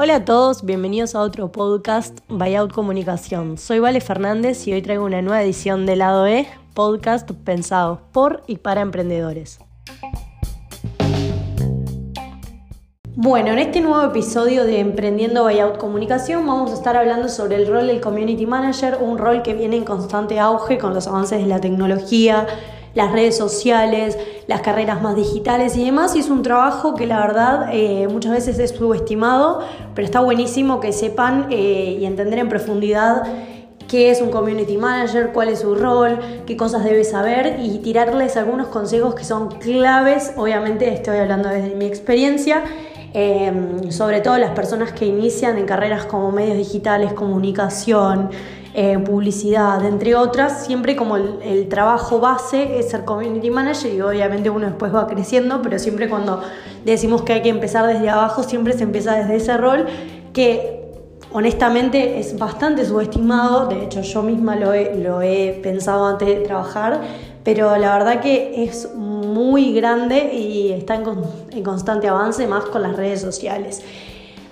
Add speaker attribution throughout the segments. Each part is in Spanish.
Speaker 1: Hola a todos, bienvenidos a otro podcast Buyout Comunicación. Soy Vale Fernández y hoy traigo una nueva edición de Lado E, podcast pensado por y para emprendedores. Bueno, en este nuevo episodio de Emprendiendo Buyout Comunicación vamos a estar hablando sobre el rol del Community Manager, un rol que viene en constante auge con los avances de la tecnología, las redes sociales, las carreras más digitales y demás. Y es un trabajo que la verdad eh, muchas veces es subestimado, pero está buenísimo que sepan eh, y entender en profundidad qué es un community manager, cuál es su rol, qué cosas debe saber y tirarles algunos consejos que son claves. Obviamente estoy hablando desde mi experiencia. Eh, sobre todo las personas que inician en carreras como medios digitales, comunicación, eh, publicidad, entre otras, siempre como el, trabajo base es ser community manager y obviamente uno después va creciendo, pero siempre cuando decimos que hay que empezar desde abajo, siempre se empieza desde ese rol que honestamente es bastante subestimado, de hecho yo misma lo he, lo he pensado antes de trabajar, pero la verdad que es muy grande y está en, en constante avance más con las redes sociales.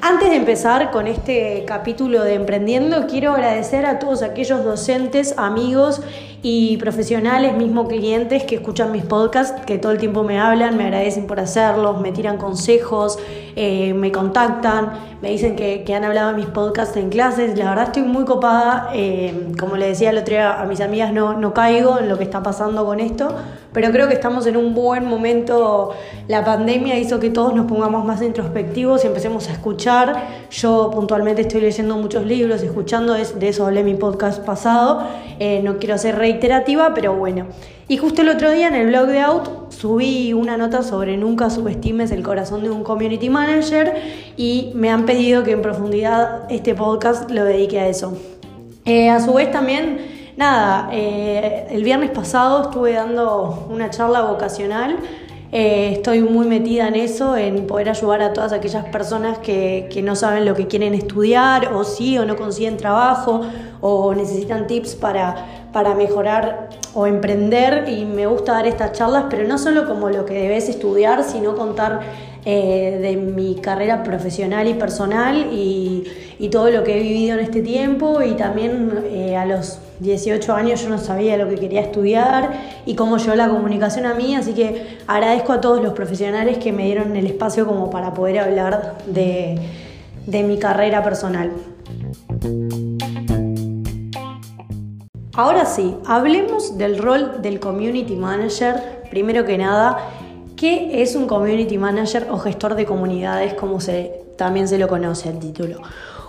Speaker 1: Antes de empezar con este capítulo de Emprendiendo, quiero agradecer a todos aquellos docentes, amigos y profesionales, mismo clientes que escuchan mis podcasts, que todo el tiempo me hablan, me agradecen por hacerlos, me tiran consejos, eh, me contactan, me dicen que, han hablado de mis podcasts en clases. La verdad estoy muy copada, eh, como le decía el otro día a mis amigas, no, no caigo en lo que está pasando con esto, pero creo que estamos en un buen momento. La pandemia hizo que todos nos pongamos más introspectivos y empecemos a escuchar. Yo puntualmente estoy leyendo muchos libros, escuchando, de eso hablé en mi podcast pasado. Eh, no quiero ser rey pero bueno. Y justo el otro día en el blog de Out subí una nota sobre nunca subestimes el corazón de un community manager y me han pedido que en profundidad este podcast lo dedique a eso. Eh, a su vez también, nada, eh, el viernes pasado estuve dando una charla vocacional. Eh, estoy muy metida en eso, en poder ayudar a todas aquellas personas que, que, no saben lo que quieren estudiar, o sí, o no consiguen trabajo, o necesitan tips para, para mejorar o emprender y me gusta dar estas charlas, pero no solo como lo que debes estudiar, sino contar eh, de mi carrera profesional y personal y, todo lo que he vivido en este tiempo y también eh, a los 18 años yo no sabía lo que quería estudiar y cómo llegó la comunicación a mí, así que agradezco a todos los profesionales que me dieron el espacio como para poder hablar de mi carrera personal. Ahora sí, hablemos del rol del community manager. Primero que nada, ¿qué es un community manager o gestor de comunidades como se, también se lo conoce el título?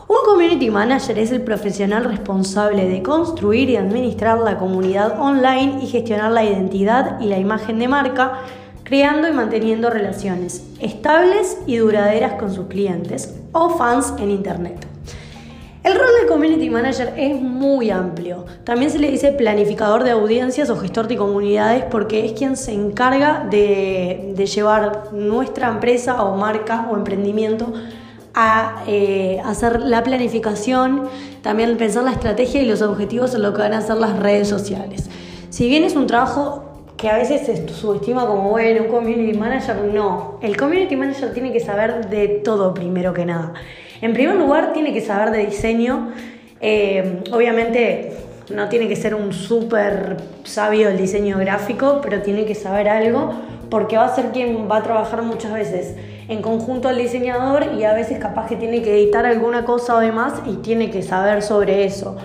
Speaker 1: Un community manager es el profesional responsable de construir y administrar la comunidad online y gestionar la identidad y la imagen de marca, creando y manteniendo relaciones estables y duraderas con sus clientes o fans en Internet. El rol del community manager es muy amplio. También se le dice planificador de audiencias o gestor de comunidades porque es quien se encarga de, llevar nuestra empresa o marca o emprendimiento a eh, hacer la planificación, también pensar la estrategia y los objetivos en lo que van a ser las redes sociales. Si bien es un trabajo que a veces se subestima como, bueno, un community manager, no. El community manager tiene que saber de todo primero que nada. En primer lugar, tiene que saber de diseño. Eh, obviamente no tiene que ser un súper sabio del diseño gráfico, pero tiene que saber algo porque va a ser quien va a trabajar muchas veces en conjunto al diseñador y a veces capaz que tiene que editar alguna cosa o demás y tiene que saber sobre eso.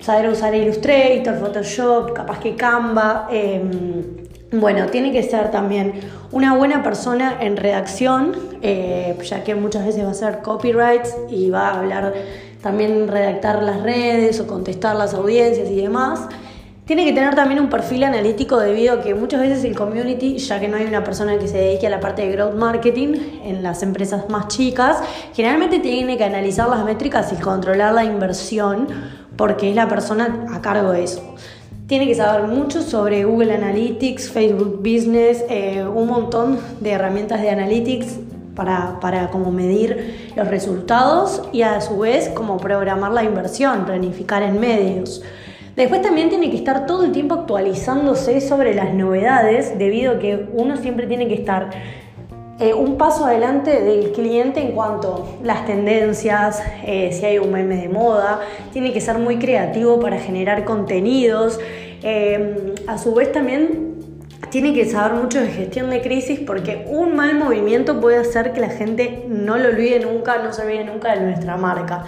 Speaker 1: Saber usar Illustrator, Photoshop, capaz que Canva. Em, bueno, tiene que ser también una buena persona en redacción, eh, ya que muchas veces va a ser copyrights y va a hablar también redactar las redes o contestar las audiencias y demás. Tiene que tener también un perfil analítico debido a que muchas veces el community, ya que no hay una persona que se dedique a la parte de growth marketing en las empresas más chicas, generalmente tiene que analizar las métricas y controlar la inversión porque es la persona a cargo de eso. Tiene que saber mucho sobre Google Analytics, Facebook Business, eh, un montón de herramientas de Analytics para, para como medir los resultados y a su vez como programar la inversión, planificar en medios. Después también tiene que estar todo el tiempo actualizándose sobre las novedades debido a que uno siempre tiene que estar eh, un paso adelante del cliente en cuanto a las tendencias, eh, si hay un meme de moda, tiene que ser muy creativo para generar contenidos. Eh, a su vez también tiene que saber mucho de gestión de crisis porque un mal movimiento puede hacer que la gente no lo olvide nunca, no se olvide nunca de nuestra marca.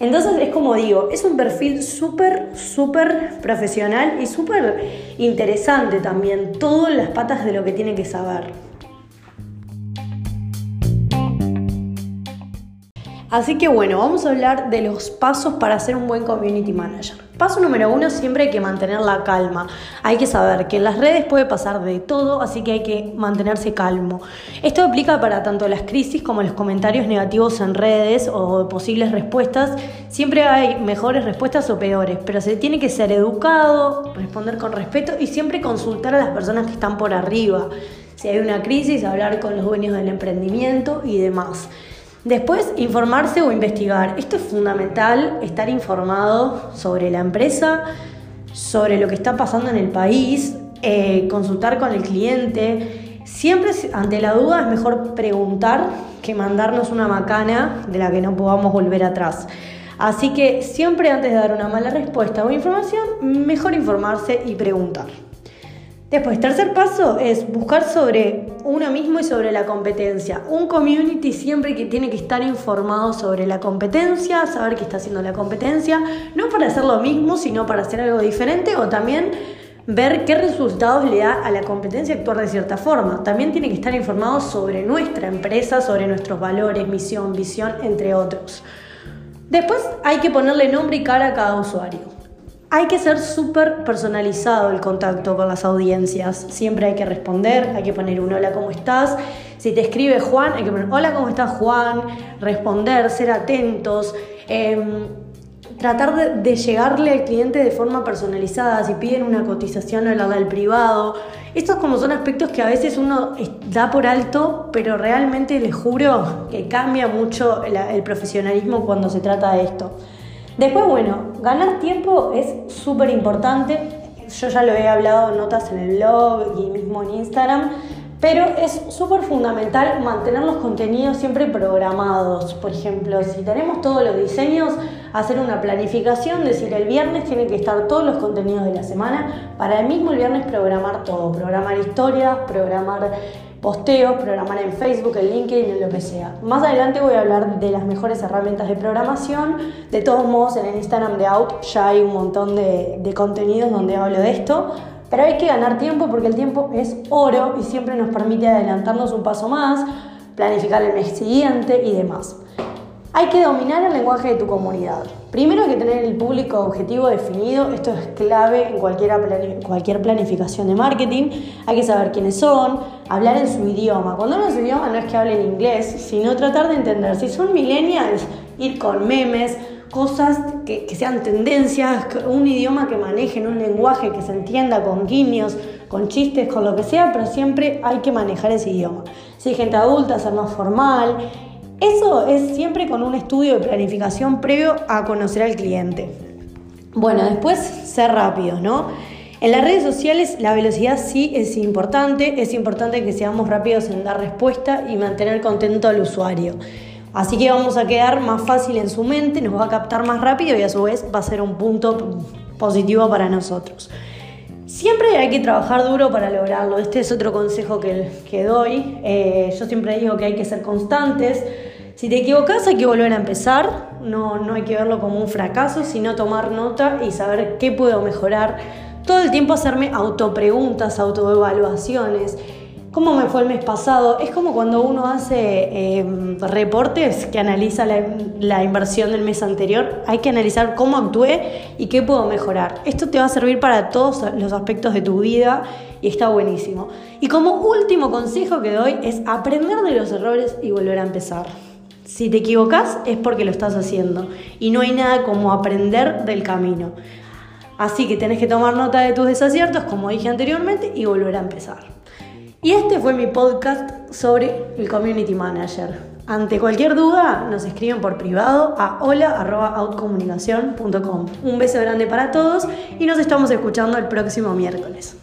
Speaker 1: Entonces es como digo, es un perfil súper, súper profesional y súper interesante también, todas las patas de lo que tiene que saber. Así que bueno, vamos a hablar de los pasos para ser un buen community manager. Paso número uno, siempre hay que mantener la calma. Hay que saber que en las redes puede pasar de todo, así que hay que mantenerse calmo. Esto aplica para tanto las crisis como los comentarios negativos en redes o posibles respuestas. Siempre hay mejores respuestas o peores, pero se tiene que ser educado, responder con respeto y siempre consultar a las personas que están por arriba. Si hay una crisis, hablar con los dueños del emprendimiento y demás. Después, informarse o investigar. Esto es fundamental, estar informado sobre la empresa, sobre lo que está pasando en el país, eh, consultar con el cliente. Siempre ante la duda es mejor preguntar que mandarnos una macana de la que no podamos volver atrás. Así que siempre antes de dar una mala respuesta o información, mejor informarse y preguntar. Después, tercer paso es buscar sobre uno mismo y sobre la competencia. Un community siempre que tiene que estar informado sobre la competencia, saber qué está haciendo la competencia, no para hacer lo mismo, sino para hacer algo diferente o también ver qué resultados le da a la competencia actuar de cierta forma. También tiene que estar informado sobre nuestra empresa, sobre nuestros valores, misión, visión, entre otros. Después hay que ponerle nombre y cara a cada usuario. Hay que ser súper personalizado el contacto con las audiencias. Siempre hay que responder, hay que poner un hola, ¿cómo estás? Si te escribe Juan, hay que poner hola, ¿cómo estás Juan? Responder, ser atentos. Em, tratar de, llegarle al cliente de forma personalizada, si piden una cotización, hablarle al privado. Estos como son aspectos que a veces uno da por alto, pero realmente les juro que cambia mucho el profesionalismo cuando se trata de esto. Después, bueno, ganar tiempo es súper importante. Yo ya lo he hablado en notas en el blog y mismo en Instagram, pero es súper fundamental mantener los contenidos siempre programados. Por ejemplo, si tenemos todos los diseños, hacer una planificación, decir el viernes tienen que estar todos los contenidos de la semana, para el mismo viernes programar todo, programar historias, programar posteos, programar en Facebook, en LinkedIn, en lo que sea. Más adelante voy a hablar de las mejores herramientas de programación. De todos modos, en el Instagram de Out ya hay un montón de, de contenidos donde hablo de esto. Pero hay que ganar tiempo porque el tiempo es oro y siempre nos permite adelantarnos un paso más, planificar el mes siguiente y demás. Hay que dominar el lenguaje de tu comunidad. Primero hay que tener el público objetivo definido, esto es clave en cualquier planificación de marketing. Hay que saber quiénes son, hablar en su idioma. Cuando hablo en su idioma no es que hablen inglés, sino tratar de entender. Si son millennials, ir con memes, cosas que, sean tendencias, un idioma que manejen, un lenguaje que se entienda con guiños, con chistes, con lo que sea, pero siempre hay que manejar ese idioma. Si gente adulta, ser más formal eso es siempre con un estudio de planificación previo a conocer al cliente. Bueno, después ser rápido, ¿no? En las redes sociales la velocidad sí es importante, es importante que seamos rápidos en dar respuesta y mantener contento al usuario. Así que vamos a quedar más fácil en su mente, nos va a captar más rápido y a su vez va a ser un punto positivo para nosotros. Siempre hay que trabajar duro para lograrlo. Este es otro consejo que, doy. Eh, yo siempre digo que hay que ser constantes si te equivocas hay que volver a empezar, no, no hay que verlo como un fracaso, sino tomar nota y saber qué puedo mejorar. Todo el tiempo hacerme autopreguntas, autoevaluaciones. ¿Cómo me fue el mes pasado? Es como cuando uno hace em, reportes que analiza la, la, inversión del mes anterior. Hay que analizar cómo actué y qué puedo mejorar. Esto te va a servir para todos los aspectos de tu vida y está buenísimo. Y como último consejo que doy es aprender de los errores y volver a empezar. Si te equivocas es porque lo estás haciendo y no hay nada como aprender del camino. Así que tenés que tomar nota de tus desaciertos, como dije anteriormente, y volver a empezar. Y este fue mi podcast sobre el Community Manager. Ante cualquier duda, nos escriben por privado a hola.outcomunicación.com. Un beso grande para todos y nos estamos escuchando el próximo miércoles.